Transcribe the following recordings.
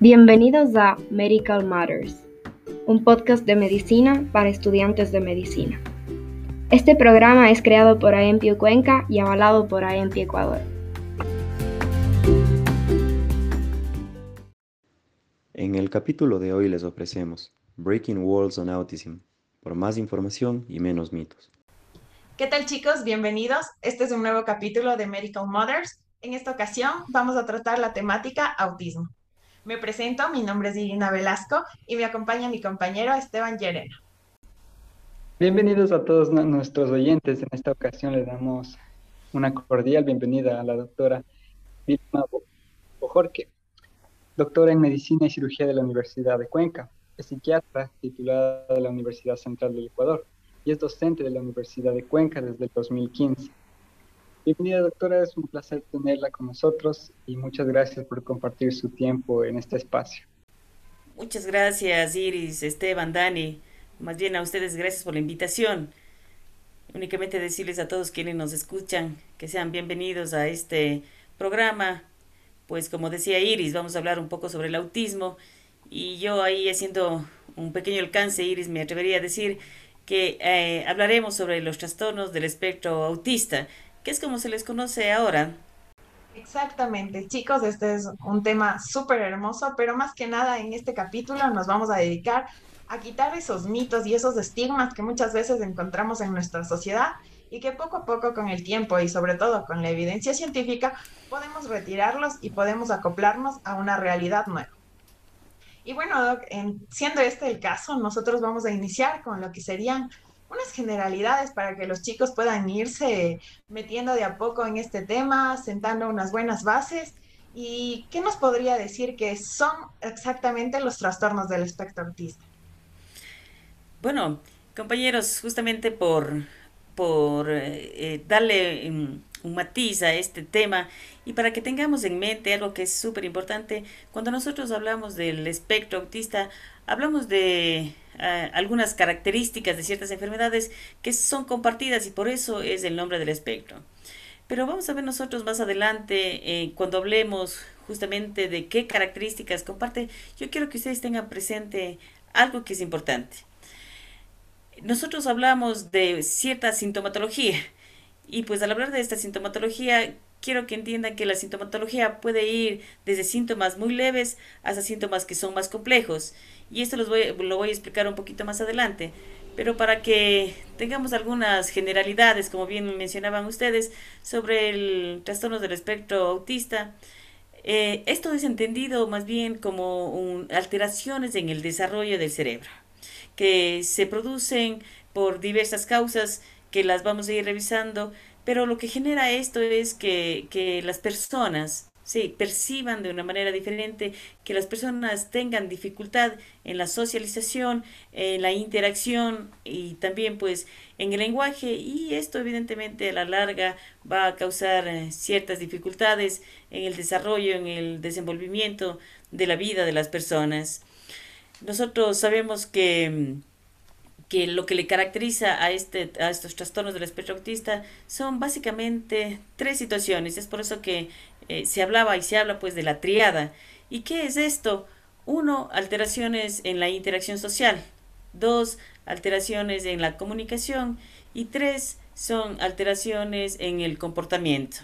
Bienvenidos a Medical Matters, un podcast de medicina para estudiantes de medicina. Este programa es creado por AEMPI Cuenca y avalado por AEMPI Ecuador. En el capítulo de hoy les ofrecemos Breaking Walls on Autism, por más información y menos mitos. ¿Qué tal chicos? Bienvenidos. Este es un nuevo capítulo de Medical Mothers. En esta ocasión vamos a tratar la temática autismo. Me presento, mi nombre es Irina Velasco y me acompaña mi compañero Esteban Llerena. Bienvenidos a todos nuestros oyentes. En esta ocasión le damos una cordial bienvenida a la doctora Vilma Bojorque, doctora en Medicina y Cirugía de la Universidad de Cuenca, es psiquiatra titulada de la Universidad Central del Ecuador y es docente de la Universidad de Cuenca desde el 2015. Bienvenida doctora, es un placer tenerla con nosotros y muchas gracias por compartir su tiempo en este espacio. Muchas gracias Iris, Esteban, Dani, más bien a ustedes gracias por la invitación. Únicamente decirles a todos quienes nos escuchan que sean bienvenidos a este programa. Pues como decía Iris, vamos a hablar un poco sobre el autismo y yo ahí haciendo un pequeño alcance, Iris, me atrevería a decir que eh, hablaremos sobre los trastornos del espectro autista es como se les conoce ahora. Exactamente, chicos, este es un tema súper hermoso, pero más que nada en este capítulo nos vamos a dedicar a quitar esos mitos y esos estigmas que muchas veces encontramos en nuestra sociedad y que poco a poco con el tiempo y sobre todo con la evidencia científica podemos retirarlos y podemos acoplarnos a una realidad nueva. Y bueno, siendo este el caso, nosotros vamos a iniciar con lo que serían unas generalidades para que los chicos puedan irse metiendo de a poco en este tema, sentando unas buenas bases. ¿Y qué nos podría decir que son exactamente los trastornos del espectro autista? Bueno, compañeros, justamente por, por eh, eh, darle un, un matiz a este tema y para que tengamos en mente algo que es súper importante, cuando nosotros hablamos del espectro autista, hablamos de eh, algunas características de ciertas enfermedades que son compartidas y por eso es el nombre del espectro. Pero vamos a ver nosotros más adelante, eh, cuando hablemos justamente de qué características comparte, yo quiero que ustedes tengan presente algo que es importante. Nosotros hablamos de cierta sintomatología y pues al hablar de esta sintomatología, quiero que entiendan que la sintomatología puede ir desde síntomas muy leves hasta síntomas que son más complejos. Y esto los voy, lo voy a explicar un poquito más adelante. Pero para que tengamos algunas generalidades, como bien mencionaban ustedes, sobre el trastorno del espectro autista, eh, esto es entendido más bien como alteraciones en el desarrollo del cerebro, que se producen por diversas causas que las vamos a ir revisando, pero lo que genera esto es que, que las personas sí, perciban de una manera diferente, que las personas tengan dificultad en la socialización, en la interacción y también pues en el lenguaje y esto evidentemente a la larga va a causar eh, ciertas dificultades en el desarrollo, en el desenvolvimiento de la vida de las personas. Nosotros sabemos que que lo que le caracteriza a, este, a estos trastornos del espectro autista son básicamente tres situaciones. Es por eso que eh, se hablaba y se habla pues de la triada. ¿Y qué es esto? Uno, alteraciones en la interacción social. Dos, alteraciones en la comunicación. Y tres, son alteraciones en el comportamiento.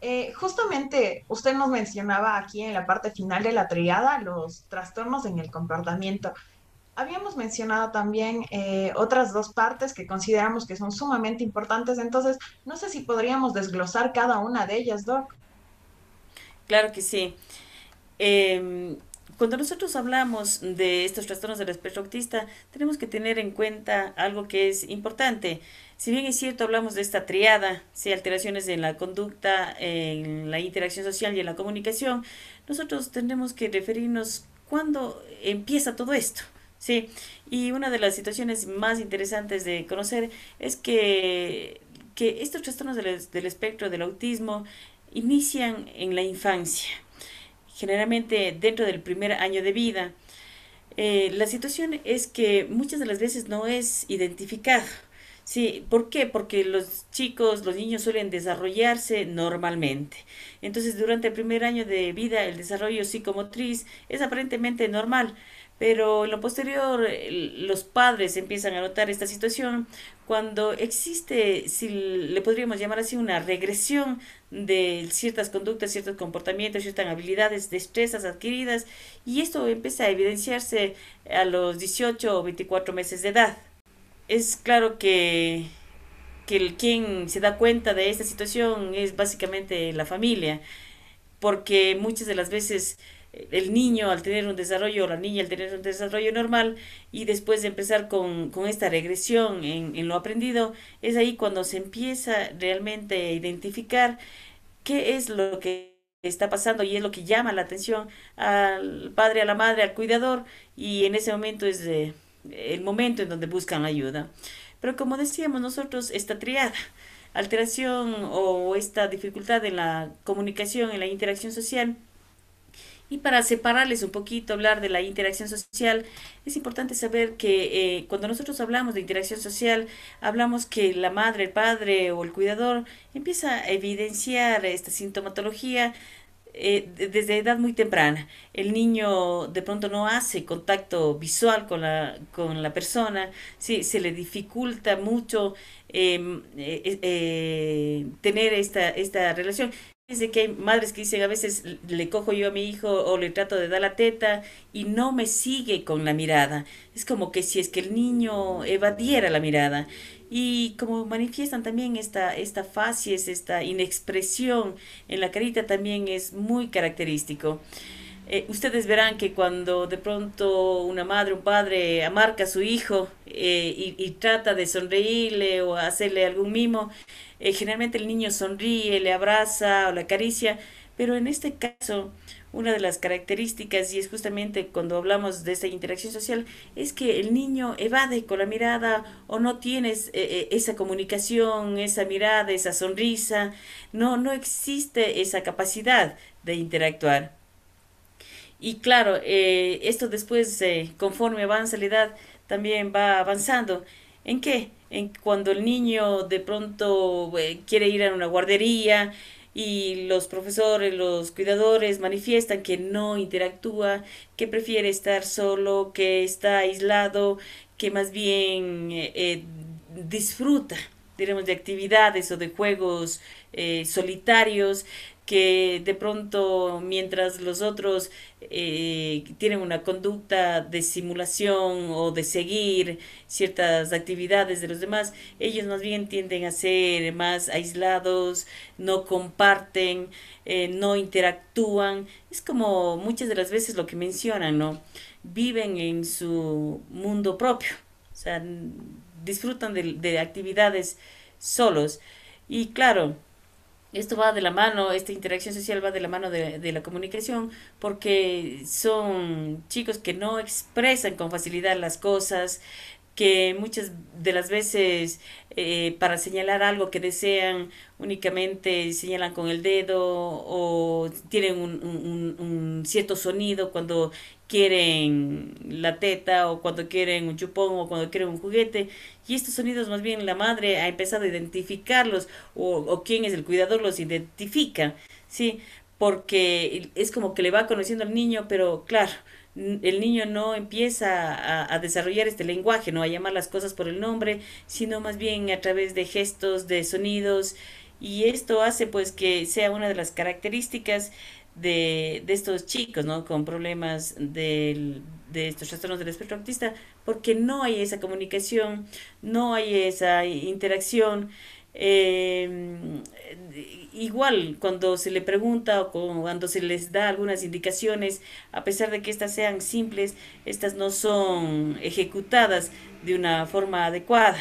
Eh, justamente usted nos mencionaba aquí en la parte final de la triada los trastornos en el comportamiento. Habíamos mencionado también eh, otras dos partes que consideramos que son sumamente importantes, entonces no sé si podríamos desglosar cada una de ellas, Doc. Claro que sí. Em, cuando nosotros hablamos de estos trastornos del espectro autista, tenemos que tener en cuenta algo que es importante. Si bien es cierto, hablamos de esta triada, si alteraciones en la conducta, en la interacción social y en la comunicación, nosotros tenemos que referirnos cuándo empieza todo esto. Sí, y una de las situaciones más interesantes de conocer es que, que estos trastornos del, del espectro del autismo inician en la infancia, generalmente dentro del primer año de vida. Eh, la situación es que muchas de las veces no es identificado. Sí, ¿por qué? Porque los chicos, los niños suelen desarrollarse normalmente. Entonces, durante el primer año de vida, el desarrollo psicomotriz es aparentemente normal, pero en lo posterior, los padres empiezan a notar esta situación cuando existe, si le podríamos llamar así, una regresión de ciertas conductas, ciertos comportamientos, ciertas habilidades, destrezas adquiridas, y esto empieza a evidenciarse a los 18 o 24 meses de edad. Es claro que, que quien se da cuenta de esta situación es básicamente la familia, porque muchas de las veces el niño al tener un desarrollo o la niña al tener un desarrollo normal y después de empezar con, esta regresión en, en, lo aprendido, es ahí cuando se empieza realmente a identificar qué es lo que está pasando y es lo que llama la atención al padre, a la madre, al cuidador y en ese momento es el momento en donde buscan ayuda. Pero como decíamos nosotros, esta triada, alteración o esta dificultad en la comunicación, en la interacción social, y para separarles un poquito, hablar de la interacción social, es importante saber que eh, cuando nosotros hablamos de interacción social, hablamos que la madre, el padre o el cuidador empieza a evidenciar esta sintomatología eh, desde edad muy temprana. El niño de pronto no hace contacto visual con la, con la persona, sí, se le dificulta mucho em, eh, tener esta, esta relación. Dice que hay madres que dicen a veces le cojo yo a mi hijo o le trato de dar la teta y no me sigue con la mirada. Es como que si es que el niño evadiera la mirada. Y como manifiestan también esta, esta facies, esta inexpresión en la carita también es muy característico. Eh, ustedes verán que cuando de pronto una madre un padre amarca a su hijo eh, y, trata de sonreírle o hacerle algún mimo, eh, generalmente el niño sonríe, le abraza o le acaricia, pero en este caso una de las características, y es justamente cuando hablamos de esta interacción social, es que el niño evade con la mirada o no tienes esa comunicación, esa mirada, esa sonrisa, no, no existe esa capacidad de interactuar. Y claro, eh, esto después, eh, conforme avanza la edad, también va avanzando. ¿En qué? En cuando el niño de pronto eh, quiere ir a una guardería y los profesores, los cuidadores manifiestan que no interactúa, que prefiere estar solo, que está aislado, que más bien disfruta, diremos, de actividades o de juegos solitarios, que de pronto mientras los otros eh, tienen una conducta de simulación o de seguir ciertas actividades de los demás, ellos más bien tienden a ser más aislados, no comparten, eh, no interactúan. Es como muchas de las veces lo que mencionan, ¿no? Viven en su mundo propio, o sea, disfrutan de, de actividades solos. Y claro, esto va de la mano, esta interacción social va de la mano de, de, la comunicación, porque son chicos que no expresan con facilidad las cosas, que muchas de las veces eh, para señalar algo que desean únicamente señalan con el dedo o tienen un, un, un, cierto sonido cuando quieren la teta o cuando quieren un chupón o cuando quieren un juguete y estos sonidos más bien la madre ha empezado a identificarlos o, o quien es el cuidador los identifica, ¿sí? Porque es como que le va conociendo al niño, pero claro, el niño no empieza a, desarrollar este lenguaje, no a llamar las cosas por el nombre, sino más bien a través de gestos, de sonidos, y esto hace pues que sea una de las características de, estos chicos, ¿no? Con problemas de estos trastornos del espectro autista, porque no hay esa comunicación, no hay esa interacción, eh, igual cuando se le pregunta o cuando se les da algunas indicaciones, a pesar de que estas sean simples, estas no son ejecutadas de una forma adecuada.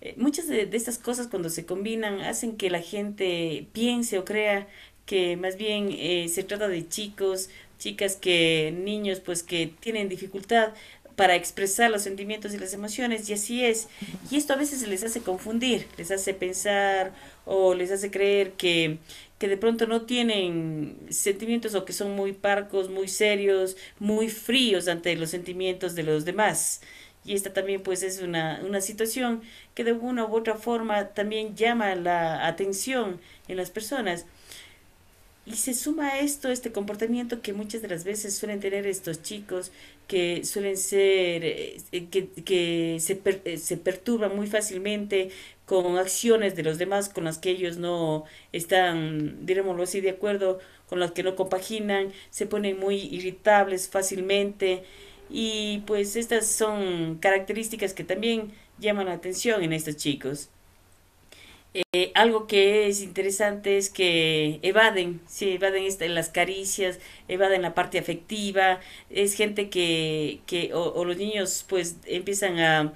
Eh, muchas de, estas cosas cuando se combinan hacen que la gente piense o crea que más bien eh, se trata de chicos, chicas que, niños pues que tienen dificultad para expresar los sentimientos y las emociones, y así es. Y esto a veces les hace confundir, les hace pensar o les hace creer que, que de pronto no tienen sentimientos o que son muy parcos, muy serios, muy fríos ante los sentimientos de los demás. y esta también pues es una, una situación que de una u otra forma también llama la atención en las personas. Y se suma a esto este comportamiento que muchas de las veces suelen tener estos chicos, que suelen ser, eh, que, que se, eh, se perturban muy fácilmente con acciones de los demás con las que ellos no están, dirémoslo así, de acuerdo, con las que no compaginan, se ponen muy irritables fácilmente y pues estas son características que también llaman la atención en estos chicos. Eh, algo que es interesante es que evaden, sí, evaden este, las caricias, evaden la parte afectiva, es gente que, que o, los niños pues empiezan a,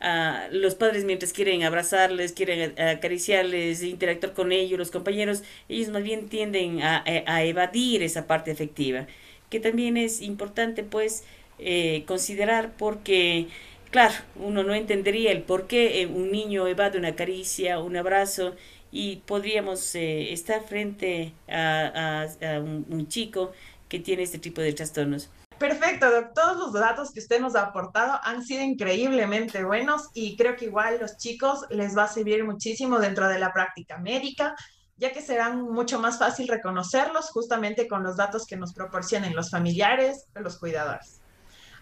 a, los padres mientras quieren abrazarles, quieren acariciarles, interactuar con ellos, los compañeros, ellos más bien tienden a, a evadir esa parte afectiva, que también es importante pues eh, considerar porque Claro, uno no entendería el por qué eh, un niño evade una caricia, un abrazo y podríamos eh, estar frente a, un, chico que tiene este tipo de trastornos. Perfecto, Todos los datos que usted nos ha aportado han sido increíblemente buenos y creo que igual los chicos les va a servir muchísimo dentro de la práctica médica, ya que serán mucho más fácil reconocerlos justamente con los datos que nos proporcionen los familiares o los cuidadores.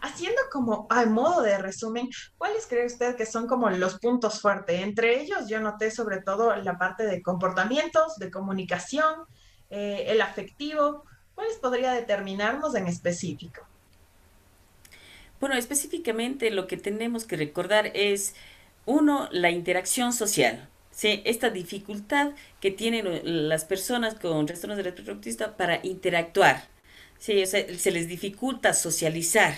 Haciendo como a modo de resumen, ¿cuáles cree usted que son como los puntos fuertes? Entre ellos yo noté sobre todo la parte de comportamientos, de comunicación, eh, el afectivo. ¿Cuáles podría determinarnos en específico? Bueno, específicamente lo que tenemos que recordar es, uno, la interacción social. ¿sí? Esta dificultad que tienen las personas con trastornos de espectro para interactuar. ¿sí? se les dificulta socializar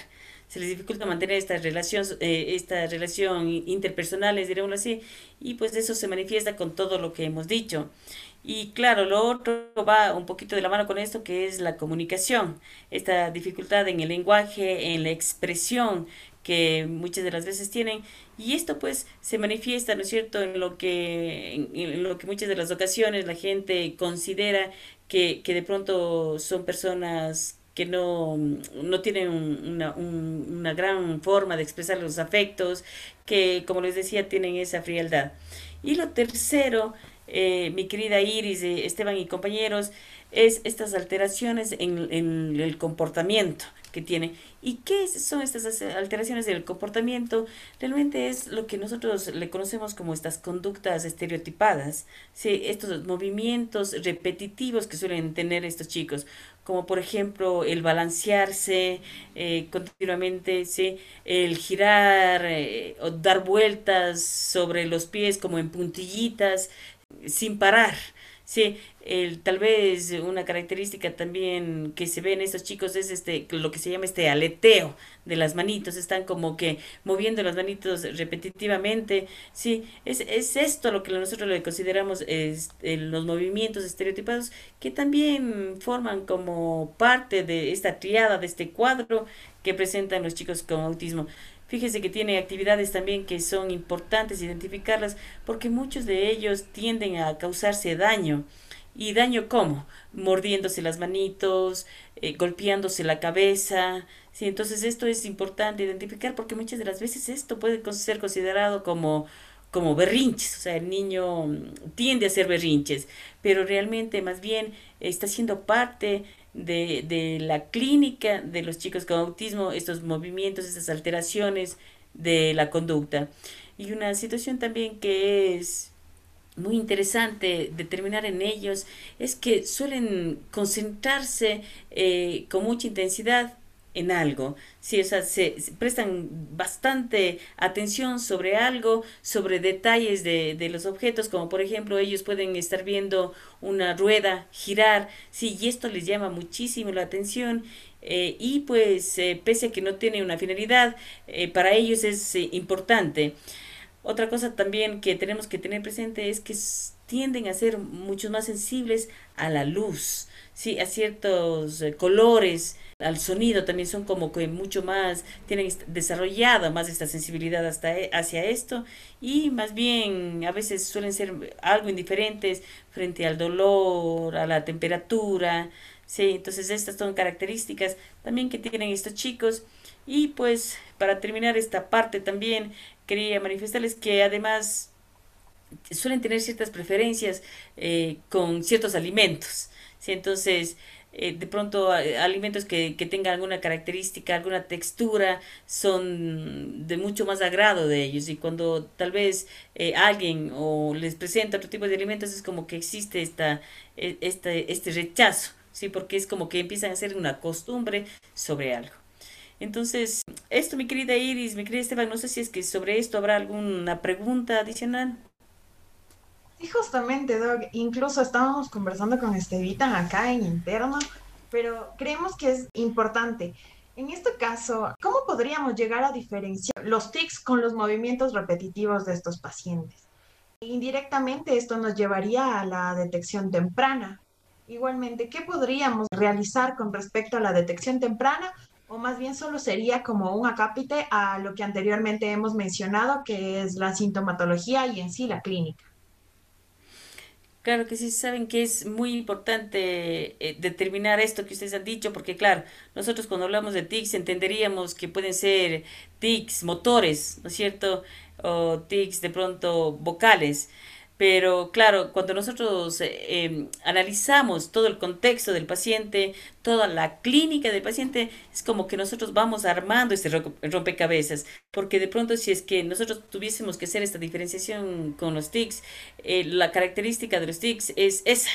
se les dificulta mantener esta relación, eh, esta relación interpersonales, así, y pues eso se manifiesta con todo lo que hemos dicho. Y claro, lo otro va un poquito de la mano con esto, que es la comunicación, esta dificultad en el lenguaje, en la expresión que muchas de las veces tienen, y esto pues se manifiesta, ¿no es cierto?, en lo que, en, lo que muchas de las ocasiones la gente considera que, que de pronto son personas que no, no tienen una, una, gran forma de expresar los afectos, que como les decía tienen esa frialdad. Y lo tercero, eh, mi querida Iris, Esteban y compañeros, es estas alteraciones en, en el comportamiento que tiene. ¿Y qué son estas alteraciones del comportamiento? Realmente es lo que nosotros le conocemos como estas conductas estereotipadas, ¿sí? estos movimientos repetitivos que suelen tener estos chicos, como por ejemplo el balancearse eh, continuamente, ¿sí? el girar eh, o dar vueltas sobre los pies como en puntillitas sin parar. Sí, el, tal vez una característica también que se ve en estos chicos es este lo que se llama este aleteo de las manitos, están como que moviendo las manitos repetitivamente. Sí, es, es esto lo que nosotros le consideramos es, los movimientos estereotipados que también forman como parte de esta triada, de este cuadro que presentan los chicos con autismo. Fíjese que tiene actividades también que son importantes identificarlas porque muchos de ellos tienden a causarse daño. ¿Y daño cómo? Mordiéndose las manitos, eh, golpeándose la cabeza. Sí, entonces esto es importante identificar porque muchas de las veces esto puede ser considerado como como berrinches, o sea, el niño tiende a hacer berrinches, pero realmente más bien está siendo parte de, de la clínica de los chicos con autismo, estos movimientos, estas alteraciones de la conducta. Y una situación también que es muy interesante determinar en ellos es que suelen concentrarse eh, con mucha intensidad en algo. Sí, o sea, se, prestan bastante atención sobre algo, sobre detalles de, de, los objetos, como por ejemplo ellos pueden estar viendo una rueda girar, sí, y esto les llama muchísimo la atención. Eh, y pues eh, pese a que no tiene una finalidad, eh, para ellos es importante. Otra cosa también que tenemos que tener presente es que tienden a ser mucho más sensibles a la luz, sí, a ciertos colores, al sonido también son como que mucho más, tienen desarrollada más esta sensibilidad hasta e, hacia esto y más bien a veces suelen ser algo indiferentes frente al dolor, a la temperatura, sí, entonces estas son características también que tienen estos chicos Y pues para terminar esta parte también quería manifestarles que además suelen tener ciertas preferencias eh, con ciertos alimentos. ¿sí? Entonces, eh, de pronto alimentos que, que, tengan alguna característica, alguna textura, son de mucho más agrado de ellos. Y cuando tal vez eh, alguien o les presenta otro tipo de alimentos, es como que existe esta, e, este, este rechazo, ¿sí? porque es como que empiezan a hacer una costumbre sobre algo. Entonces, esto, mi querida Iris, mi querida Esteban, no sé si es que sobre esto habrá alguna pregunta adicional. Sí, justamente, Doc. Incluso estábamos conversando con Estevita acá en interno, pero creemos que es importante. En este caso, ¿cómo podríamos llegar a diferenciar los tics con los movimientos repetitivos de estos pacientes? Indirectamente, esto nos llevaría a la detección temprana. Igualmente, ¿qué podríamos realizar con respecto a la detección temprana? O más bien solo sería como un acápite a lo que anteriormente hemos mencionado, que es la sintomatología y en sí la clínica. Claro que sí, saben que es muy importante eh, determinar esto que ustedes han dicho, porque claro, nosotros cuando hablamos de tics entenderíamos que pueden ser tics motores, ¿no es cierto? O tics de pronto vocales. Pero claro, cuando nosotros eh, em, analizamos todo el contexto del paciente, toda la clínica del paciente, es como que nosotros vamos armando este rompecabezas, porque de pronto si es que nosotros tuviésemos que hacer esta diferenciación con los TICs, eh, la característica de los TICs es esa,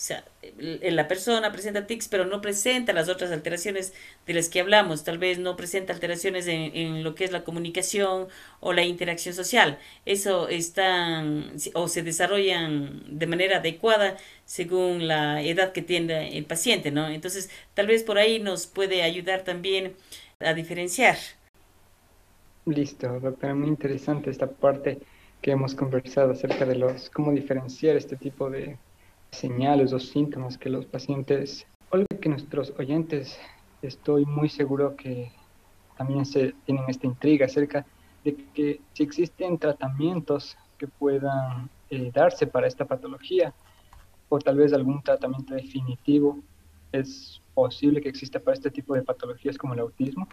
o sea, la persona presenta tics, pero no presenta las otras alteraciones de las que hablamos. Tal vez no presenta alteraciones en, en lo que es la comunicación o la interacción social. Eso están o se desarrollan de manera adecuada según la edad que tiene el paciente, ¿no? Entonces, tal vez por ahí nos puede ayudar también a diferenciar. Listo, doctora, muy interesante esta parte que hemos conversado acerca de los cómo diferenciar este tipo de señales o síntomas que los pacientes, o que nuestros oyentes, estoy muy seguro que también se tienen esta intriga acerca de que si existen tratamientos que puedan eh, darse para esta patología o tal vez algún tratamiento definitivo es posible que exista para este tipo de patologías como el autismo.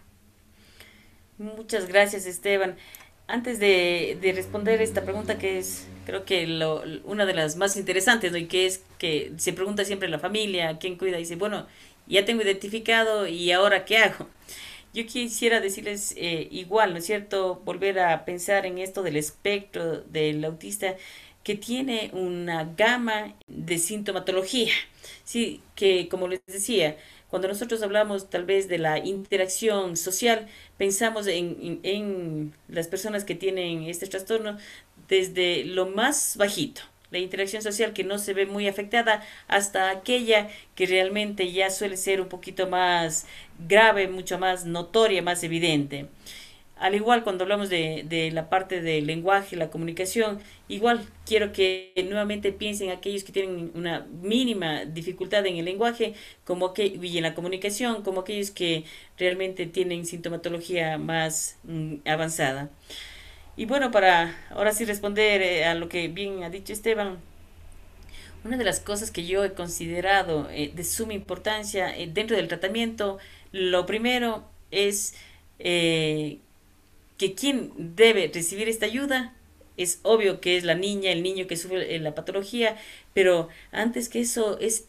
Muchas gracias Esteban. Antes de, de, responder esta pregunta que es creo que lo, una de las más interesantes, ¿no? y que es que se pregunta siempre la familia, ¿quién cuida? Y dice, bueno, ya tengo identificado y ahora qué hago. Yo quisiera decirles eh, igual, ¿no es cierto? Volver a pensar en esto del espectro del autista que tiene una gama de sintomatología, sí, que como les decía, cuando nosotros hablamos tal vez de la interacción social, pensamos en, en, las personas que tienen este trastorno desde lo más bajito, la interacción social que no se ve muy afectada, hasta aquella que realmente ya suele ser un poquito más grave, mucho más notoria, más evidente. Al igual cuando hablamos de, de, la parte del lenguaje, la comunicación, igual quiero que nuevamente piensen aquellos que tienen una mínima dificultad en el lenguaje como que, y en la comunicación, como aquellos que realmente tienen sintomatología más mm, avanzada. Y bueno, para ahora sí responder eh, a lo que bien ha dicho Esteban, una de las cosas que yo he considerado eh, de suma importancia eh, dentro del tratamiento, lo primero es que quien debe recibir esta ayuda es obvio que es la niña, el niño que sufre la patología, pero antes que eso es,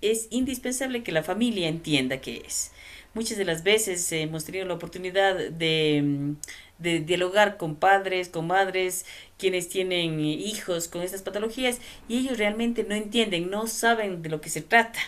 es indispensable que la familia entienda qué es. Muchas de las veces hemos tenido la oportunidad de, mm, de dialogar con padres, con madres, quienes tienen hijos con estas patologías y ellos realmente no entienden, no saben de lo que se trata.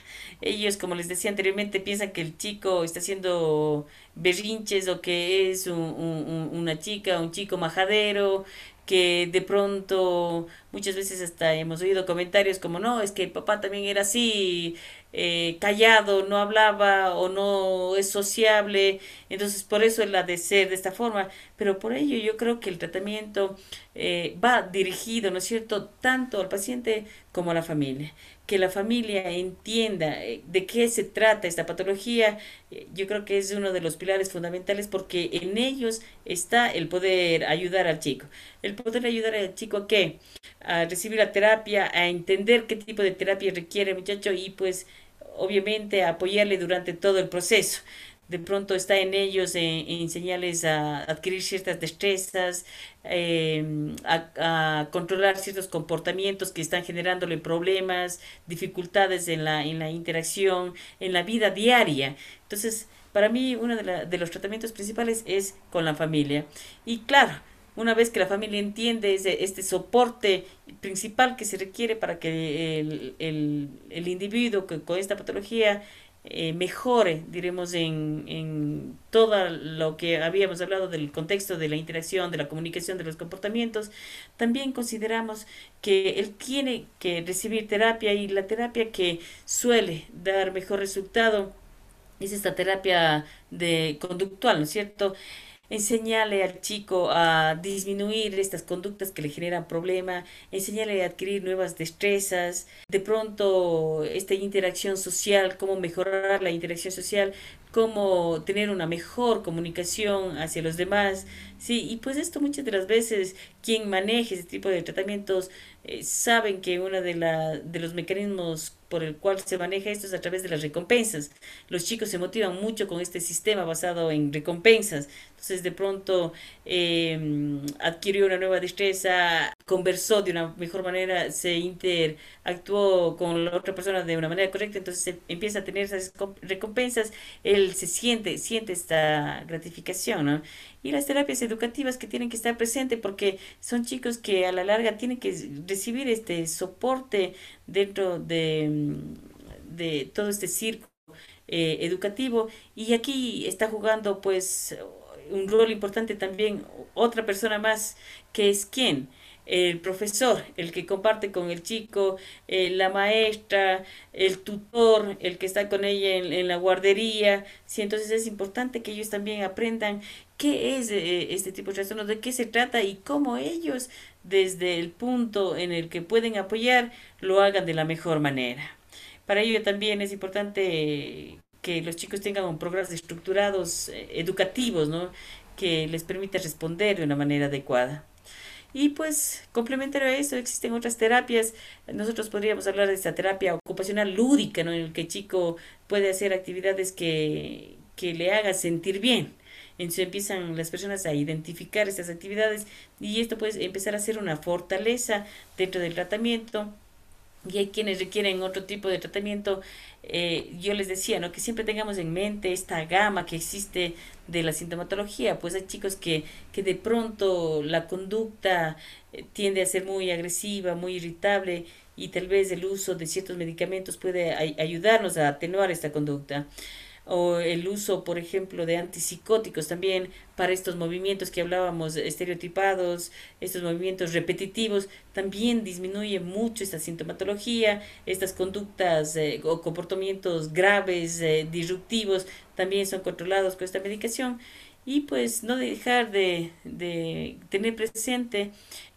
Ellos, como les decía anteriormente, piensan que el chico está haciendo berrinches o que es una chica, un chico majadero, que de pronto muchas veces hasta hemos oído comentarios como no, es que el papá también era así, eh, callado, no hablaba o no es sociable, entonces por eso es la de ser de esta forma, pero por ello yo creo que el tratamiento eh, va dirigido, ¿no es cierto?, tanto al paciente como a la familia. Que la familia entienda eh, de qué se trata esta patología, yo creo que es uno de los pilares fundamentales porque en ellos está el poder ayudar al chico. El poder ayudar al chico a qué? A recibir la terapia, a entender qué tipo de terapia requiere el muchacho y pues obviamente apoyarle durante todo el proceso de pronto está en ellos en, enseñarles a adquirir ciertas destrezas, em, a, controlar ciertos comportamientos que están generándole problemas, dificultades en la, en la interacción, en la vida diaria. Entonces, para mí uno de, de los tratamientos principales es con la familia. Y claro, una vez que la familia entiende ese, este soporte principal que se requiere para que el, el, el individuo con esta patología eh, mejore, diremos, en, en todo lo que habíamos hablado del contexto de la interacción, de la comunicación, de los comportamientos, también consideramos que él tiene que recibir terapia y la terapia que suele dar mejor resultado es esta terapia de conductual, ¿no es cierto? Enseñarle al chico a disminuir estas conductas que le generan problema, enseñarle a adquirir nuevas destrezas, de pronto esta interacción social, cómo mejorar la interacción social, cómo tener una mejor comunicación hacia los demás, sí, y pues esto muchas de las veces quien maneje ese tipo de tratamientos eh, saben que uno de, la, de los mecanismos por el cual se maneja esto es a través de las recompensas. Los chicos se motivan mucho con este sistema basado en recompensas. Entonces de pronto eh, adquirió una nueva destreza, conversó de una mejor manera, se interactuó con la otra persona de una manera correcta, entonces se empieza a tener esas recompensas, él se siente, siente esta gratificación, ¿no? y las terapias educativas que tienen que estar presentes porque son chicos que a la larga tienen que recibir este soporte dentro de, de todo este circo eh, educativo y aquí está jugando pues un rol importante también otra persona más que es quién el profesor, el que comparte con el chico, eh, la maestra, el tutor, el que está con ella en, la guardería. Sí, entonces es importante que ellos también aprendan qué es eh, este tipo de trastorno, de qué se trata y cómo ellos, desde el punto en el que pueden apoyar, lo hagan de la mejor manera. Para ello también es importante que los chicos tengan programas estructurados eh, educativos, ¿no? que les permita responder de una manera adecuada. Y pues, complementario a eso, existen otras terapias. Nosotros podríamos hablar de esta terapia ocupacional lúdica, ¿no? En el que el chico puede hacer actividades que, que le hagan sentir bien. Entonces empiezan las personas a identificar estas actividades y esto puede empezar a ser una fortaleza dentro del tratamiento y hay quienes requieren otro tipo de tratamiento. Eh, yo les decía, ¿no? Que siempre tengamos en mente esta gama que existe de la sintomatología. Pues hay chicos que, que de pronto la conducta eh, tiende a ser muy agresiva, muy irritable y tal vez el uso de ciertos medicamentos puede ayudarnos a atenuar esta conducta o el uso, por ejemplo, de antipsicóticos también para estos movimientos que hablábamos estereotipados, estos movimientos repetitivos, también disminuye mucho esta sintomatología, estas conductas eh, o comportamientos graves, eh, disruptivos, también son controlados con esta medicación y pues no dejar de, de tener presente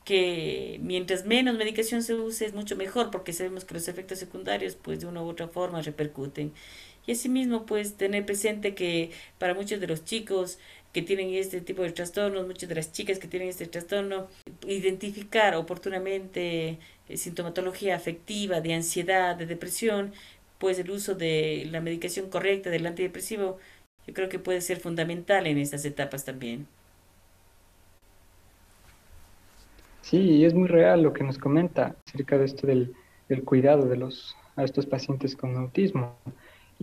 que mientras menos medicación se use es mucho mejor porque sabemos que los efectos secundarios pues de una u otra forma repercuten. Y asimismo, pues tener presente que para muchos de los chicos que tienen este tipo de trastornos, muchas de las chicas que tienen este trastorno, identificar oportunamente eh, sintomatología afectiva, de ansiedad, de depresión, pues el uso de la medicación correcta del antidepresivo, yo creo que puede ser fundamental en estas etapas también. Sí, es muy real lo que nos comenta acerca de esto del, del cuidado de los, a estos pacientes con autismo.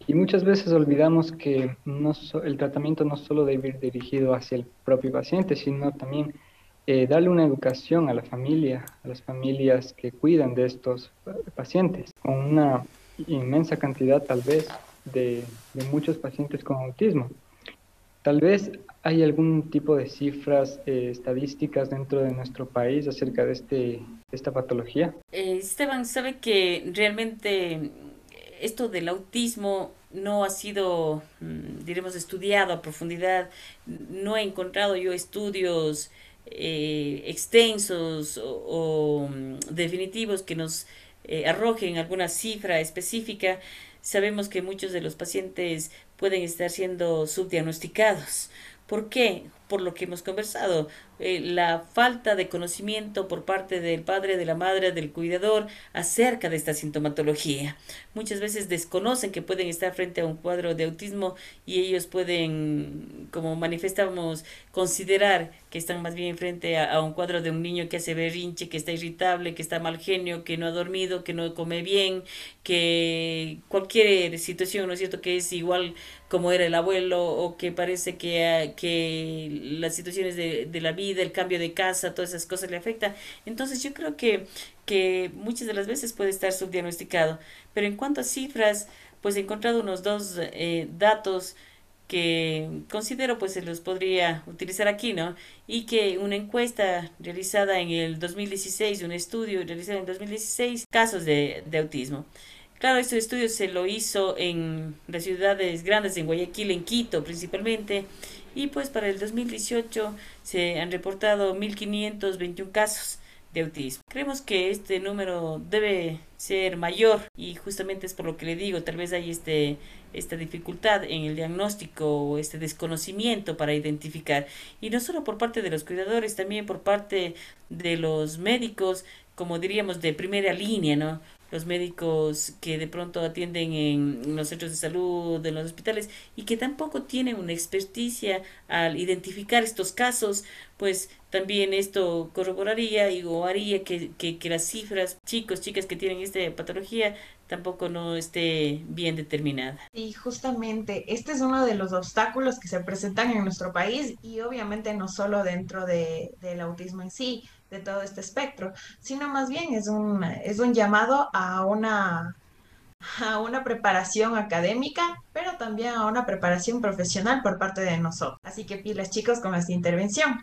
Y muchas veces olvidamos que no el tratamiento no solo debe ir dirigido hacia el propio paciente, sino también eh, darle una educación a la familia, a las familias que cuidan de estos pacientes, con una inmensa cantidad tal vez de, de muchos pacientes con autismo. Tal vez hay algún tipo de cifras eh, estadísticas dentro de nuestro país acerca de este, esta patología. Eh, Esteban, sabe que realmente esto del autismo no ha sido, mm, diremos, estudiado a profundidad. No he encontrado yo estudios eh, extensos o, mm, definitivos que nos eh, arrojen alguna cifra específica. Sabemos que muchos de los pacientes pueden estar siendo subdiagnosticados. ¿Por qué? Por lo que hemos conversado, eh, la falta de conocimiento por parte del padre, de la madre, del cuidador acerca de esta sintomatología. Muchas veces desconocen que pueden estar frente a un cuadro de autismo y ellos pueden, como manifestamos, considerar que están más bien frente a, un cuadro de un niño que hace berrinche, que está irritable, que está mal genio, que no ha dormido, que no come bien, que cualquier situación, ¿no es cierto?, que es igual como era el abuelo o que parece que, ah, las situaciones de, de, la vida, el cambio de casa, todas esas cosas le afectan. Entonces yo creo que, que muchas de las veces puede estar subdiagnosticado. Pero en cuanto a cifras, pues he encontrado unos dos eh, datos que considero pues se los podría utilizar aquí, ¿no? Y que una encuesta realizada en el 2016, un estudio realizado en el 2016, casos de, de autismo. Claro, este estudio se lo hizo en las ciudades grandes, en Guayaquil, en Quito principalmente, y pues para el 2018 se han reportado 1.521 casos de autismo. Creemos que este número debe ser mayor y justamente es por lo que le digo, tal vez hay este, esta dificultad en el diagnóstico o este desconocimiento para identificar. Y no solo por parte de los cuidadores, también por parte de los médicos, como diríamos, de primera línea, ¿no? Los médicos que de pronto atienden en los centros de salud, en los hospitales, y que tampoco tienen una experticia al identificar estos casos, pues también esto corroboraría y o haría que, que, que las cifras, chicos, chicas que tienen esta patología, tampoco no esté bien determinada. Y justamente este es uno de los obstáculos que se presentan en nuestro país y obviamente no solo dentro de, del autismo en sí, de todo este espectro, sino más bien es un, es un llamado a una, a una preparación académica, pero también a una preparación profesional por parte de nosotros. Así que pilas chicos con esta intervención.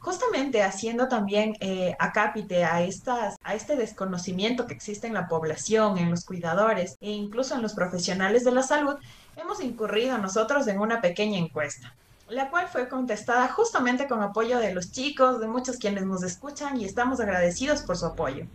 Justamente haciendo también eh, acápite a, estas, a este desconocimiento que existe en la población, en los cuidadores e incluso en los profesionales de la salud, hemos incurrido nosotros en una pequeña encuesta la cual fue contestada justamente con apoyo de los chicos, de muchos quienes nos escuchan y estamos agradecidos por su apoyo.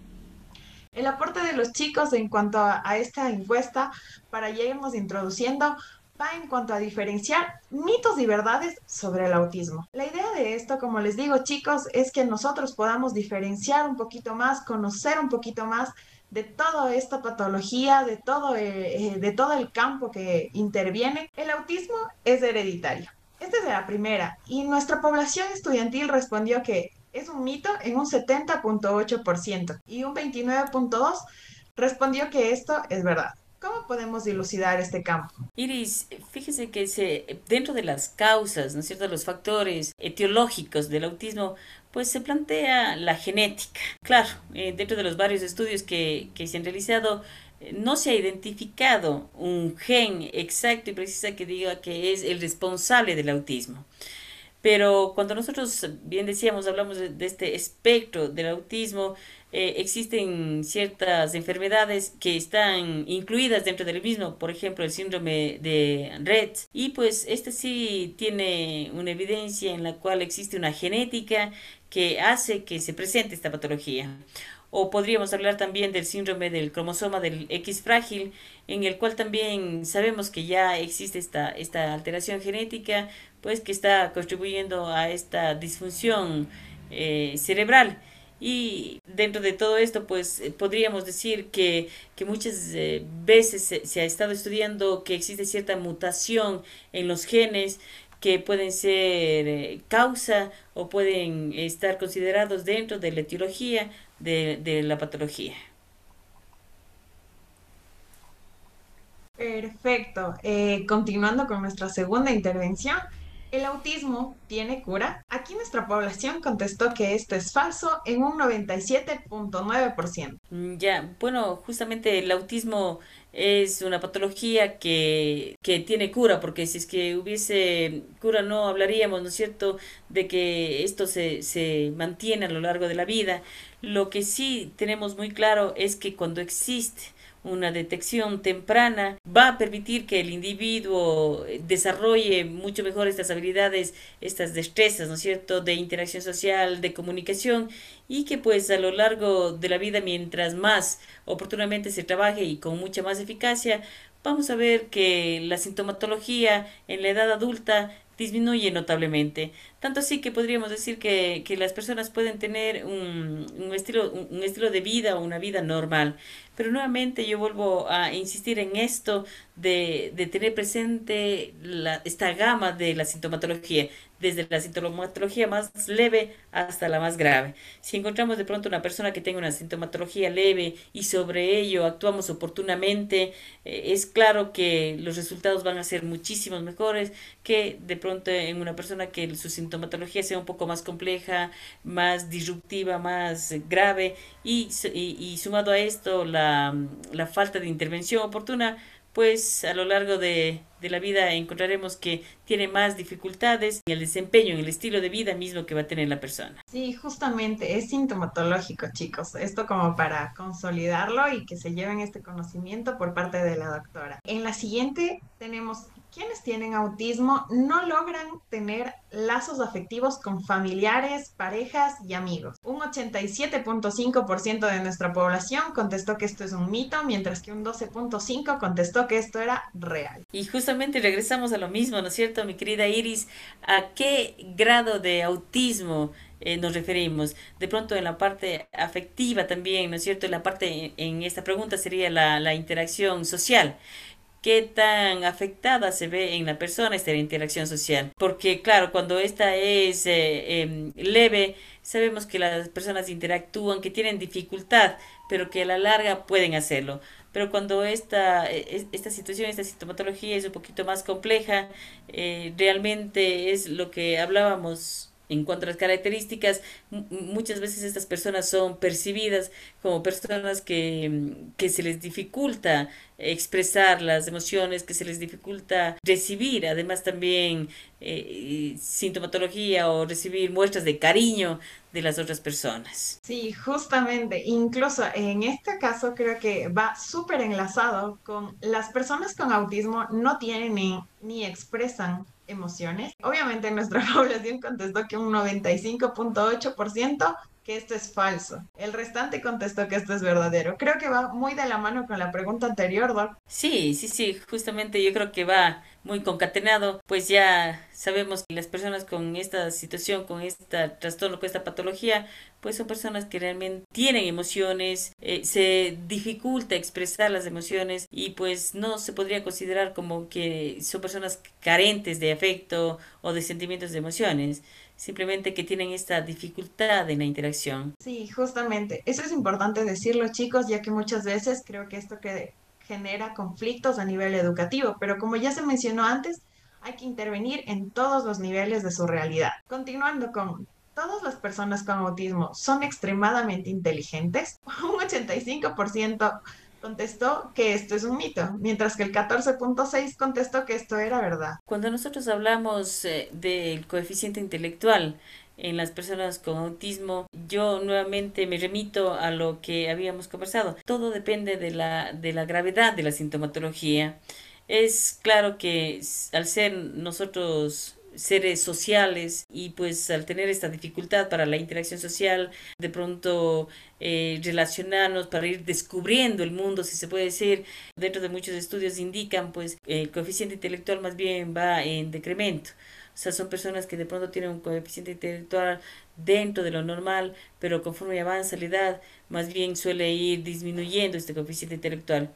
El aporte de los chicos en cuanto a, esta encuesta, para ya irnos introduciendo, va en cuanto a diferenciar mitos y verdades sobre el autismo. La idea de esto, como les digo chicos, es que nosotros podamos diferenciar un poquito más, conocer un poquito más de toda esta patología, de todo, eh, eh, de todo el campo que interviene. El autismo es hereditario. Esta es la primera. Y nuestra población estudiantil respondió que es un mito en un 70.8% y un 29.2% respondió que esto es verdad. ¿Cómo podemos dilucidar este campo? Iris, fíjese que se, dentro de las causas, ¿no es cierto?, los factores etiológicos del autismo, pues se plantea la genética. Claro, eh, dentro de los varios estudios que, que se han realizado, no se ha identificado un gen exacto y preciso que diga que es el responsable del autismo. Pero cuando nosotros, bien decíamos, hablamos de, este espectro del autismo, eh, existen ciertas enfermedades que están incluidas dentro del mismo, por ejemplo, el síndrome de Rett. Y pues este sí tiene una evidencia en la cual existe una genética que hace que se presente esta patología. O podríamos hablar también del síndrome del cromosoma del X frágil, en el cual también sabemos que ya existe esta, esta alteración genética, pues que está contribuyendo a esta disfunción eh, cerebral. Y dentro de todo esto, pues eh, podríamos decir que, que muchas eh, veces se, se, ha estado estudiando que existe cierta mutación en los genes que pueden ser causa o pueden estar considerados dentro de la etiología de, de la patología. Perfecto. Eh, continuando con nuestra segunda intervención, ¿el autismo tiene cura? Aquí nuestra población contestó que esto es falso en un 97.9%. Mm, ya, bueno, justamente el autismo es una patología que, que, tiene cura, porque si es que hubiese cura no hablaríamos, ¿no es cierto?, de que esto se, se mantiene a lo largo de la vida. Lo que sí tenemos muy claro es que cuando existe una detección temprana va a permitir que el individuo desarrolle mucho mejor estas habilidades, estas destrezas, ¿no es cierto?, de interacción social, de comunicación y que pues a lo largo de la vida, mientras más oportunamente se trabaje y con mucha más eficacia, vamos a ver que la sintomatología en la edad adulta disminuye notablemente. Tanto así que podríamos decir que, que las personas pueden tener un, un estilo, un, estilo de vida o una vida normal. Pero nuevamente yo vuelvo a insistir en esto de, de tener presente la, esta gama de la sintomatología, desde la sintomatología más leve hasta la más grave. Si encontramos de pronto una persona que tenga una sintomatología leve y sobre ello actuamos oportunamente, eh, es claro que los resultados van a ser muchísimos mejores que de pronto en una persona que su sintomatología sea un poco más compleja, más disruptiva, más grave y, y, sumado a esto la, la falta de intervención oportuna, pues a lo largo de, de, la vida encontraremos que tiene más dificultades en el desempeño, en el estilo de vida mismo que va a tener la persona. Sí, justamente es sintomatológico, chicos. Esto como para consolidarlo y que se lleven este conocimiento por parte de la doctora. En la siguiente tenemos quienes tienen autismo no logran tener lazos afectivos con familiares, parejas y amigos. Un 87.5% de nuestra población contestó que esto es un mito, mientras que un 12.5% contestó que esto era real. Y justamente regresamos a lo mismo, ¿no es cierto, mi querida Iris? ¿A qué grado de autismo eh, nos referimos. De pronto en la parte afectiva también, ¿no es cierto? En la parte, en esta pregunta sería la, la interacción social qué tan afectada se ve en la persona esta interacción social. Porque claro, cuando esta es eh, em, leve, sabemos que las personas interactúan, que tienen dificultad, pero que a la larga pueden hacerlo. Pero cuando esta, e, esta situación, esta sintomatología es un poquito más compleja, eh, realmente es lo que hablábamos en cuanto a las características, muchas veces estas personas son percibidas como personas que, que, se les dificulta expresar las emociones, que se les dificulta recibir, además también eh, sintomatología o recibir muestras de cariño de las otras personas. Sí, justamente, incluso en este caso creo que va súper enlazado con las personas con autismo no tienen ni, ni expresan emociones. Obviamente nuestra población contestó que un 95.8% que esto es falso. El restante contestó que esto es verdadero. Creo que va muy de la mano con la pregunta anterior, Doc. Sí, sí, sí, justamente yo creo que va muy concatenado, pues ya sabemos que las personas con esta situación, con este trastorno, con esta patología, pues son personas que realmente tienen emociones, eh, se dificulta expresar las emociones y pues no se podría considerar como que son personas carentes de afecto o de sentimientos de emociones simplemente que tienen esta dificultad en la interacción. Sí, justamente. Eso es importante decirlo, chicos, ya que muchas veces creo que esto que genera conflictos a nivel educativo, pero como ya se mencionó antes, hay que intervenir en todos los niveles de su realidad. Continuando con todas las personas con autismo son extremadamente inteligentes. Un 85% contestó que esto es un mito, mientras que el 14.6 contestó que esto era verdad. Cuando nosotros hablamos eh, del coeficiente intelectual en las personas con autismo, yo nuevamente me remito a lo que habíamos conversado. Todo depende de la, de la gravedad de la sintomatología. Es claro que al ser nosotros seres sociales y pues al tener esta dificultad para la interacción social, de pronto eh, relacionarnos para ir descubriendo el mundo, si se puede decir, dentro de muchos estudios indican pues el coeficiente intelectual más bien va en decremento. O sea, son personas que de pronto tienen un coeficiente intelectual dentro de lo normal, pero conforme avanza la edad, más bien suele ir disminuyendo este coeficiente intelectual.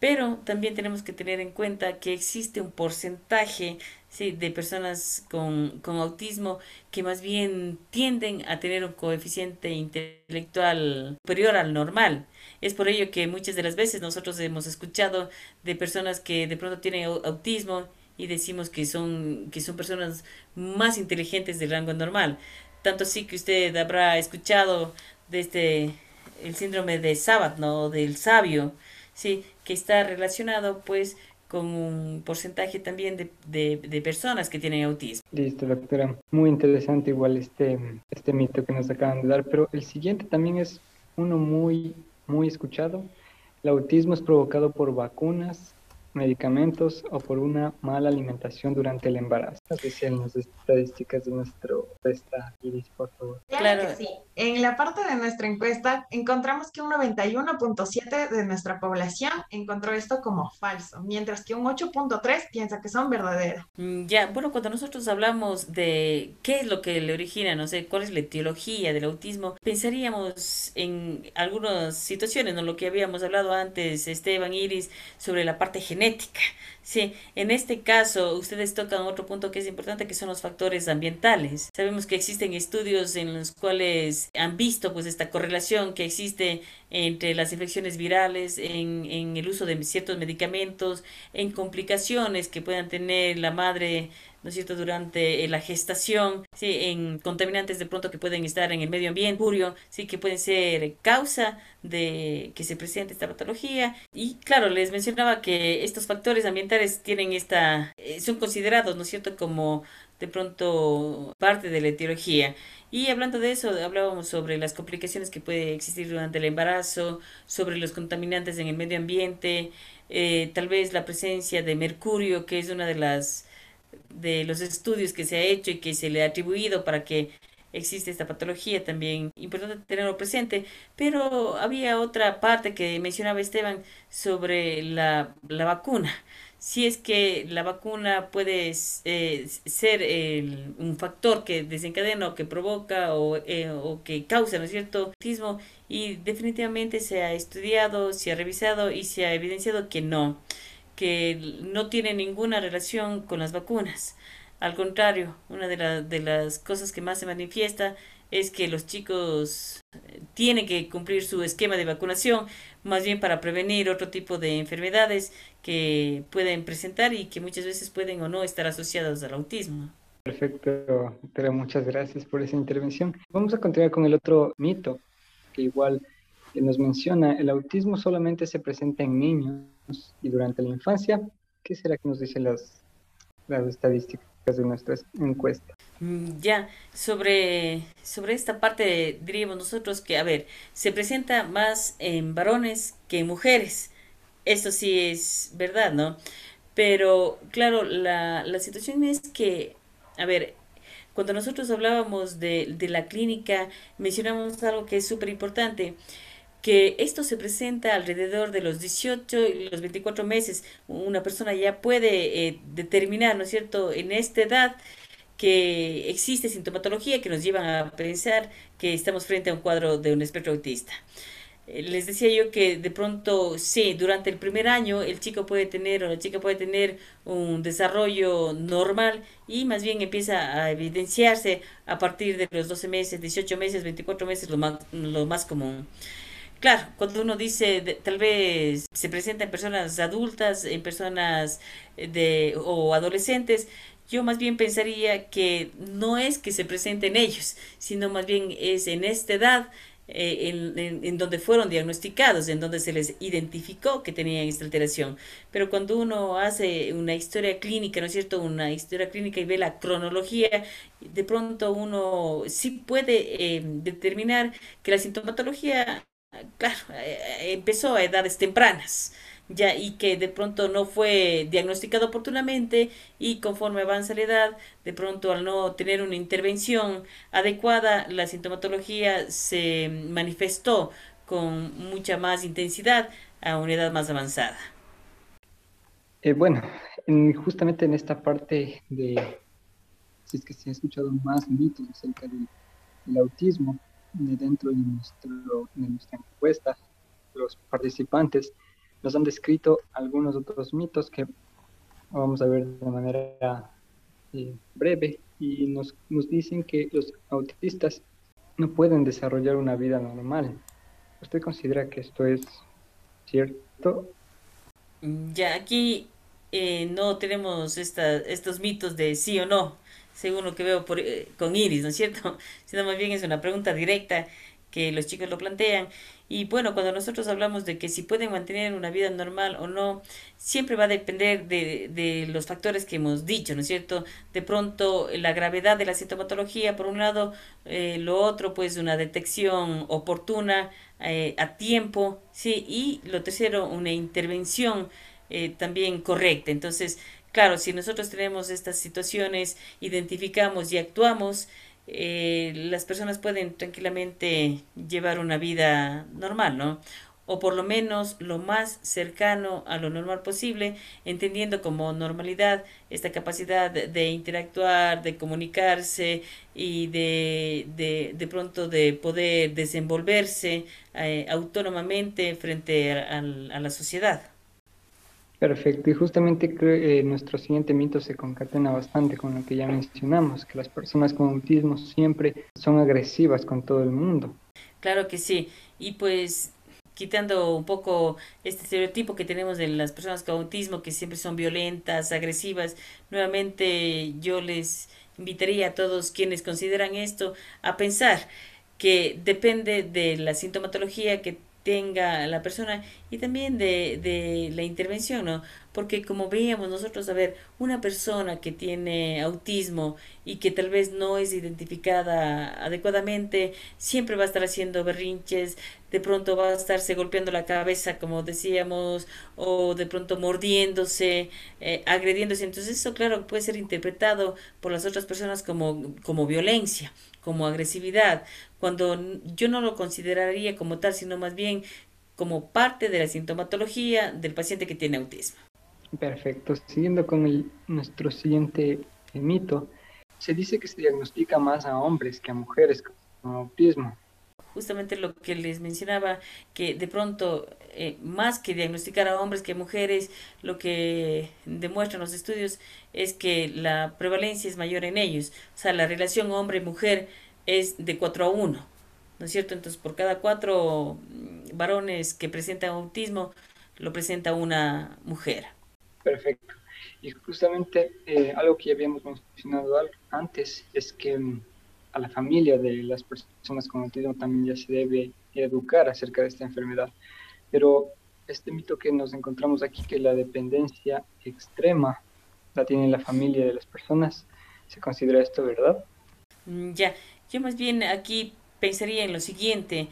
Pero también tenemos que tener en cuenta que existe un porcentaje de personas con, autismo que más bien tienden a tener un coeficiente intelectual superior al normal. Es por ello que muchas de las veces nosotros hemos escuchado de personas que de pronto tienen autismo y decimos que son, que son personas más inteligentes del rango normal. Tanto así que usted habrá escuchado de este, el síndrome de Sabat, ¿no? Del sabio, ¿sí? Que está relacionado pues con un porcentaje también de, de, personas que tienen autismo. Listo, doctora. Muy interesante igual este, este mito que nos acaban de dar, pero el siguiente también es uno muy, muy escuchado. El autismo es provocado por vacunas. Medicamentos o por una mala alimentación durante el embarazo. Decían las estadísticas de nuestro encuesta, Iris, por favor. Claro, que sí. En la parte de nuestra encuesta encontramos que un 91.7 de nuestra población encontró esto como falso, mientras que un 8.3 piensa que son verdaderos. Mm, ya, bueno, cuando nosotros hablamos de qué es lo que le origina, no sé, cuál es la etiología del autismo, pensaríamos en algunas situaciones, ¿no? Lo que habíamos hablado antes, Esteban, Iris, sobre la parte genética genética. Sí, en este caso ustedes tocan otro punto que es importante que son los factores ambientales. Sabemos que existen estudios en los cuales han visto pues esta correlación que existe entre las infecciones virales, en, en el uso de ciertos medicamentos, en complicaciones que puedan tener la madre ¿no es cierto?, durante eh, la gestación, ¿sí? en contaminantes de pronto que pueden estar en el medio ambiente, purio, sí, que pueden ser causa de que se presente esta patología. Y claro, les mencionaba que estos factores ambientales tienen esta, eh, son considerados, ¿no es cierto?, como de pronto parte de la etiología. Y hablando de eso, hablábamos sobre las complicaciones que puede existir durante el embarazo, sobre los contaminantes en el medio ambiente, eh, tal vez la presencia de mercurio, que es una de las de los estudios que se ha hecho y que se le ha atribuido para que existe esta patología también importante tenerlo presente pero había otra parte que mencionaba Esteban sobre la, la vacuna si es que la vacuna puede eh, ser un factor que desencadena o que provoca o, eh, o que causa, ¿no es cierto?, autismo y definitivamente se ha estudiado, se ha revisado y se ha evidenciado que no que no tiene ninguna relación con las vacunas. Al contrario, una de, de las cosas que más se manifiesta es que los chicos eh, tienen que cumplir su esquema de vacunación, más bien para prevenir otro tipo de enfermedades que pueden presentar y que muchas veces pueden o no estar asociadas al autismo. Perfecto, pero muchas gracias por esa intervención. Vamos a continuar con el otro mito que igual nos menciona, el autismo solamente se presenta en niños y durante la infancia. ¿Qué será que nos dicen las, las estadísticas de nuestra encuesta? Mm, ya, sobre, sobre esta parte diríamos nosotros que, a ver, se presenta más en varones que en mujeres. Esto sí es verdad, ¿no? Pero, claro, la, la situación es que, a ver, cuando nosotros hablábamos de, de la clínica, mencionamos algo que es súper importante que esto se presenta alrededor de los 18 y los 24 meses. Una persona ya puede eh, determinar, ¿no es cierto?, en esta edad que existe sintomatología que nos lleva a pensar que estamos frente a un cuadro de un espectro autista. Eh, les decía yo que de pronto, sí, durante el primer año el chico puede tener o la chica puede tener un desarrollo normal y más bien empieza a evidenciarse a partir de los 12 meses, 18 meses, 24 meses, lo más, lo más común. Claro, cuando uno dice tal vez se presenta en personas adultas, en personas eh, de o adolescentes, yo más bien pensaría que no es que se presente en ellos, sino más bien es en esta edad eh, en, en, donde fueron diagnosticados, en donde se les identificó que tenían esta alteración. Pero cuando uno hace una historia clínica, ¿no es cierto? Una historia clínica y ve la cronología, de pronto uno sí puede eh, determinar que la sintomatología claro, eh, eh, empezó a edades tempranas, ya, y que de pronto no fue diagnosticado oportunamente y conforme avanza la edad, de pronto al no tener una intervención adecuada, la sintomatología se manifestó con mucha más intensidad a una edad más avanzada. Eh, bueno, justamente en esta parte de, si es que se ha escuchado más mitos acerca del autismo, dentro de, nuestro, de nuestra encuesta, los participantes nos han descrito algunos otros mitos que vamos a ver de manera eh, breve y nos, nos dicen que los autistas no pueden desarrollar una vida normal. ¿Usted considera que esto es cierto? Ya aquí eh, no tenemos esta, estos mitos de sí o no según lo que veo por, eh, con Iris, ¿no es cierto? Sino más bien es una pregunta directa que los chicos lo plantean. Y bueno, cuando nosotros hablamos de que si pueden mantener una vida normal o no, siempre va a depender de, de los factores que hemos dicho, ¿no es cierto? De pronto, la gravedad de la sintomatología, por un lado, eh, lo otro, pues una detección oportuna eh, a tiempo, ¿sí? Y lo tercero, una intervención eh, también correcta. Entonces, claro, si nosotros tenemos estas situaciones, identificamos y actuamos, eh, las personas pueden tranquilamente llevar una vida normal, ¿no? o por lo menos lo más cercano a lo normal posible, entendiendo como normalidad esta capacidad de interactuar, de comunicarse y de, de, pronto de poder desenvolverse eh, autónomamente frente a, a, la sociedad. Perfecto, y justamente eh, nuestro siguiente mito se concatena bastante con lo que ya mencionamos, que las personas con autismo siempre son agresivas con todo el mundo. Claro que sí, y pues quitando un poco este estereotipo que tenemos de las personas con autismo que siempre son violentas, agresivas, nuevamente yo les invitaría a todos quienes consideran esto a pensar que depende de la sintomatología que tenga la persona y también de, de la intervención, ¿no? Porque como veíamos nosotros, a ver, una persona que tiene autismo y que tal vez no es identificada adecuadamente, siempre va a estar haciendo berrinches, de pronto va a estarse golpeando la cabeza, como decíamos, o de pronto mordiéndose, eh, agrediéndose. Entonces eso, claro, puede ser interpretado por las otras personas como, como violencia, como agresividad, cuando yo no lo consideraría como tal, sino más bien como parte de la sintomatología del paciente que tiene autismo. Perfecto. Siguiendo con el, nuestro siguiente mito, se dice que se diagnostica más a hombres que a mujeres con autismo. Justamente lo que les mencionaba, que de pronto, eh, más que diagnosticar a hombres que a mujeres, lo que demuestran los estudios es que la prevalencia es mayor en ellos. O sea, la relación hombre-mujer es de 4 a 1, ¿no es cierto? Entonces, por cada cuatro mm, varones que presentan autismo, lo presenta una mujer. Perfecto. Y justamente eh, algo que ya habíamos mencionado antes es que mm, a la familia de las personas con autismo también ya se debe educar acerca de esta enfermedad. Pero este mito que nos encontramos aquí, que la dependencia extrema la tiene la familia de las personas, ¿se considera esto verdad? Mm, ya, yo más bien aquí pensaría en lo siguiente.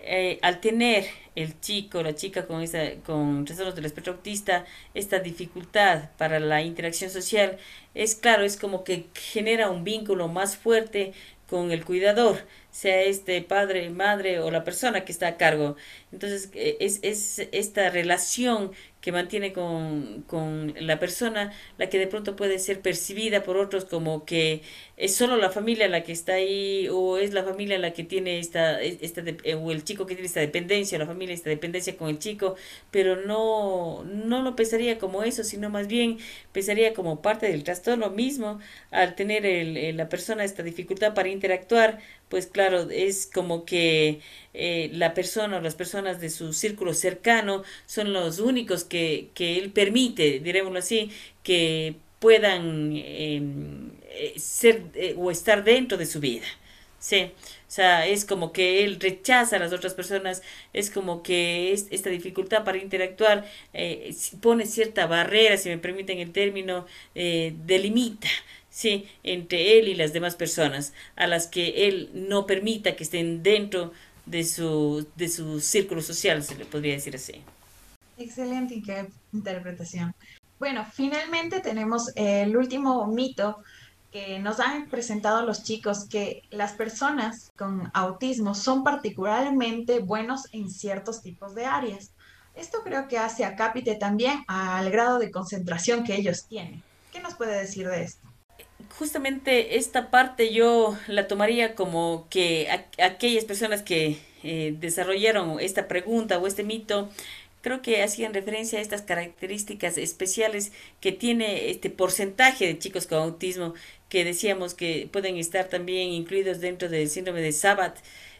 Eh, al tener el chico, la chica con, esta, con trastornos del espectro autista, esta dificultad para la interacción social, es claro, es como que genera un vínculo más fuerte con el cuidador, sea este padre, madre o la persona que está a cargo. Entonces, eh, es, es esta relación que mantiene con, con, la persona la que de pronto puede ser percibida por otros como que es solo la familia la que está ahí o es la familia la que tiene esta, esta eh, o el chico que tiene esta dependencia, la familia esta dependencia con el chico, pero no, no lo pensaría como eso, sino más bien pensaría como parte del trastorno mismo al tener el, la persona esta dificultad para interactuar, pues claro, es como que eh, la persona o las personas de su círculo cercano son los únicos que, que él permite, dirémoslo así, que puedan em, eh, ser eh, o estar dentro de su vida. Sí, o sea, es como que él rechaza a las otras personas, es como que es, esta dificultad para interactuar pone cierta barrera, si me permiten el término, delimita sí, entre él y las demás personas, a las que él no permita que estén dentro de su, de su círculo social, se le podría decir así. Excelente interpretación. Bueno, finalmente tenemos el último mito que nos han presentado los chicos, que las personas con autismo son particularmente buenos en ciertos tipos de áreas. Esto creo que hace acápite también al grado de concentración que ellos tienen. ¿Qué nos puede decir de esto? Justamente esta parte yo la tomaría como que aquellas personas que eh, desarrollaron esta pregunta o este mito creo que hacían referencia a estas características especiales que tiene este porcentaje de chicos con autismo que decíamos que pueden estar también incluidos dentro del síndrome de Sabat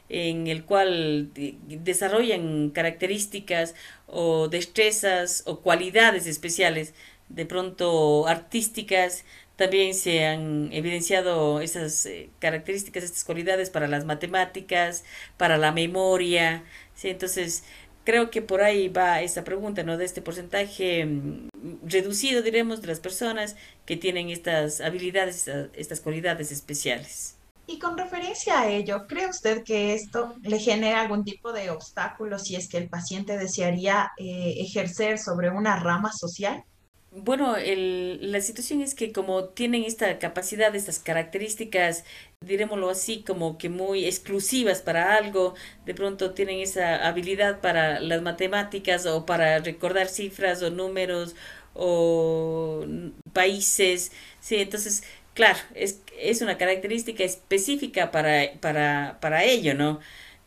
en el cual desarrollan características o destrezas o cualidades especiales de pronto artísticas también se han evidenciado esas eh, características, estas cualidades para las matemáticas, para la memoria. ¿sí? Entonces, creo que por ahí va esa pregunta, ¿no? De este porcentaje mm, reducido, diremos, de las personas que tienen estas habilidades, estas cualidades especiales. Y con referencia a ello, ¿cree usted que esto le genera algún tipo de obstáculo si es que el paciente desearía eh, ejercer sobre una rama social? Bueno, el, la situación es que como tienen esta capacidad, estas características, dirémoslo así, como que muy exclusivas para algo, de pronto tienen esa habilidad para las matemáticas o para recordar cifras o números o países, sí, entonces, claro, es, es una característica específica para, para, para ello, ¿no?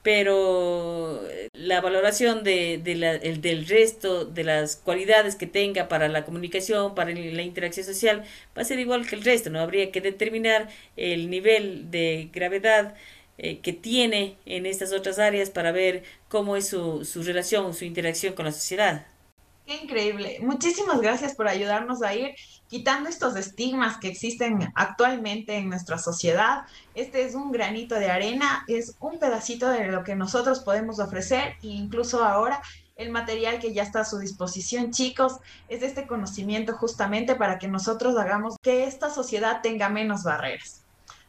Pero la valoración de, el, del resto de las cualidades que tenga para la comunicación, para la interacción social, va a ser igual que el resto, ¿no? Habría que determinar el nivel de gravedad eh, que tiene en estas otras áreas para ver cómo es su, su relación, su interacción con la sociedad. Qué increíble. Muchísimas gracias por ayudarnos a ir quitando estos estigmas que existen actualmente en nuestra sociedad. Este es un granito de arena, es un pedacito de lo que nosotros podemos ofrecer e incluso ahora el material que ya está a su disposición, chicos, es este conocimiento justamente para que nosotros hagamos que esta sociedad tenga menos barreras.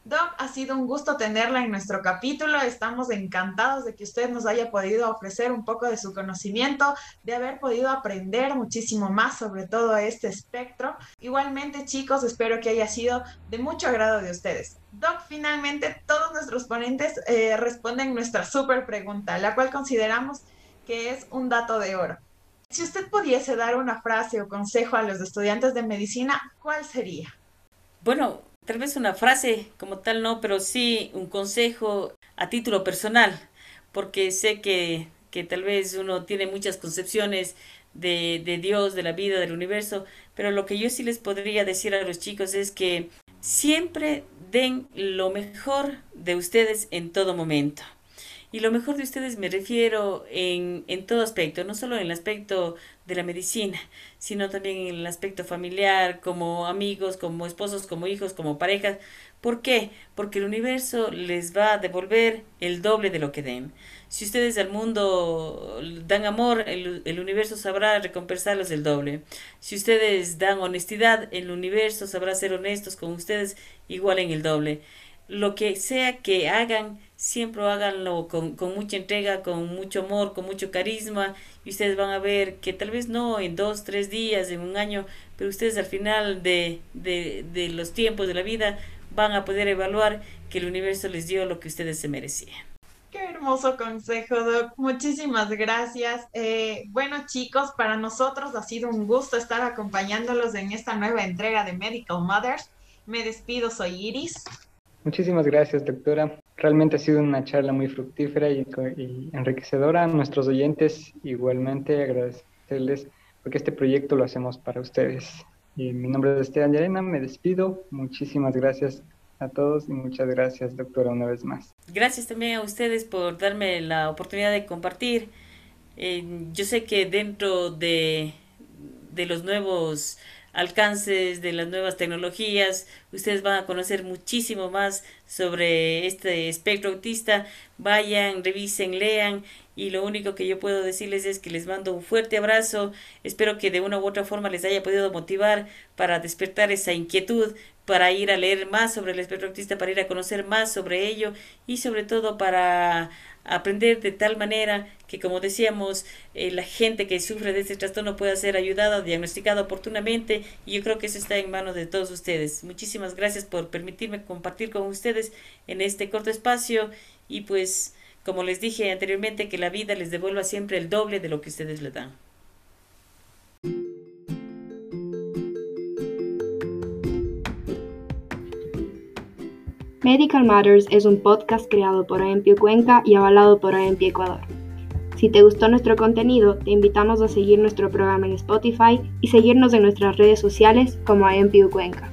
Doc, ha sido un gusto tenerla en nuestro capítulo. Estamos encantados de que usted nos haya podido ofrecer un poco de su conocimiento, de haber podido aprender muchísimo más sobre todo este espectro. Igualmente, chicos, espero que haya sido de mucho agrado de ustedes. Doc, finalmente todos nuestros ponentes eh, responden nuestra súper pregunta, la cual consideramos que es un dato de oro. Si usted pudiese dar una frase o consejo a los estudiantes de medicina, ¿cuál sería? Bueno, tal vez una frase como tal no, pero sí un consejo a título personal, porque sé que, que tal vez uno tiene muchas concepciones de, de Dios, de la vida, del universo, pero lo que yo sí les podría decir a los chicos es que siempre den lo mejor de ustedes en todo momento. Y lo mejor de ustedes me refiero en, en todo aspecto, no solo en el aspecto de la medicina, sino también en el aspecto familiar, como amigos, como esposos, como hijos, como parejas. ¿Por qué? Porque el universo les va a devolver el doble de lo que den. Si ustedes al mundo dan amor, el, el, universo sabrá recompensarlos el doble. Si ustedes dan honestidad, el universo sabrá ser honestos con ustedes igual en el doble. Lo que sea que hagan, siempre háganlo con, con, mucha entrega, con mucho amor, con mucho carisma y ustedes van a ver que tal vez no en dos, tres días, en un año, pero ustedes al final de, de, de los tiempos de la vida van a poder evaluar que el universo les dio lo que ustedes se merecían. Qué hermoso consejo, Doc. Muchísimas gracias. Eh, bueno, chicos, para nosotros ha sido un gusto estar acompañándolos en esta nueva entrega de Medical Mothers. Me despido, soy Iris. Muchísimas gracias, doctora. Realmente ha sido una charla muy fructífera y, y enriquecedora. A nuestros oyentes igualmente agradecerles porque este proyecto lo hacemos para ustedes. Y mi nombre es Esteban Llarena, me despido. Muchísimas gracias a todos y muchas gracias, doctora, una vez más. Gracias también a ustedes por darme la oportunidad de compartir. Eh, yo sé que dentro de, de los nuevos alcances de las nuevas tecnologías. Ustedes van a conocer muchísimo más sobre este espectro autista. Vayan, revisen, lean y lo único que yo puedo decirles es que les mando un fuerte abrazo. Espero que de una u otra forma les haya podido motivar para despertar esa inquietud, para ir a leer más sobre el espectro autista, para ir a conocer más sobre ello y sobre todo para aprender de tal manera que, como decíamos, eh, la gente que sufre de este trastorno pueda ser ayudada, diagnosticada oportunamente y yo creo que eso está en manos de todos ustedes. Muchísimas gracias por permitirme compartir con ustedes en este corto espacio y pues, como les dije anteriormente, que la vida les devuelva siempre el doble de lo que ustedes le dan. Medical Matters es un podcast creado por AMPIO Cuenca y avalado por AMPI Ecuador. Si te gustó nuestro contenido, te invitamos a seguir nuestro programa en Spotify y seguirnos en nuestras redes sociales como AMPIO Cuenca.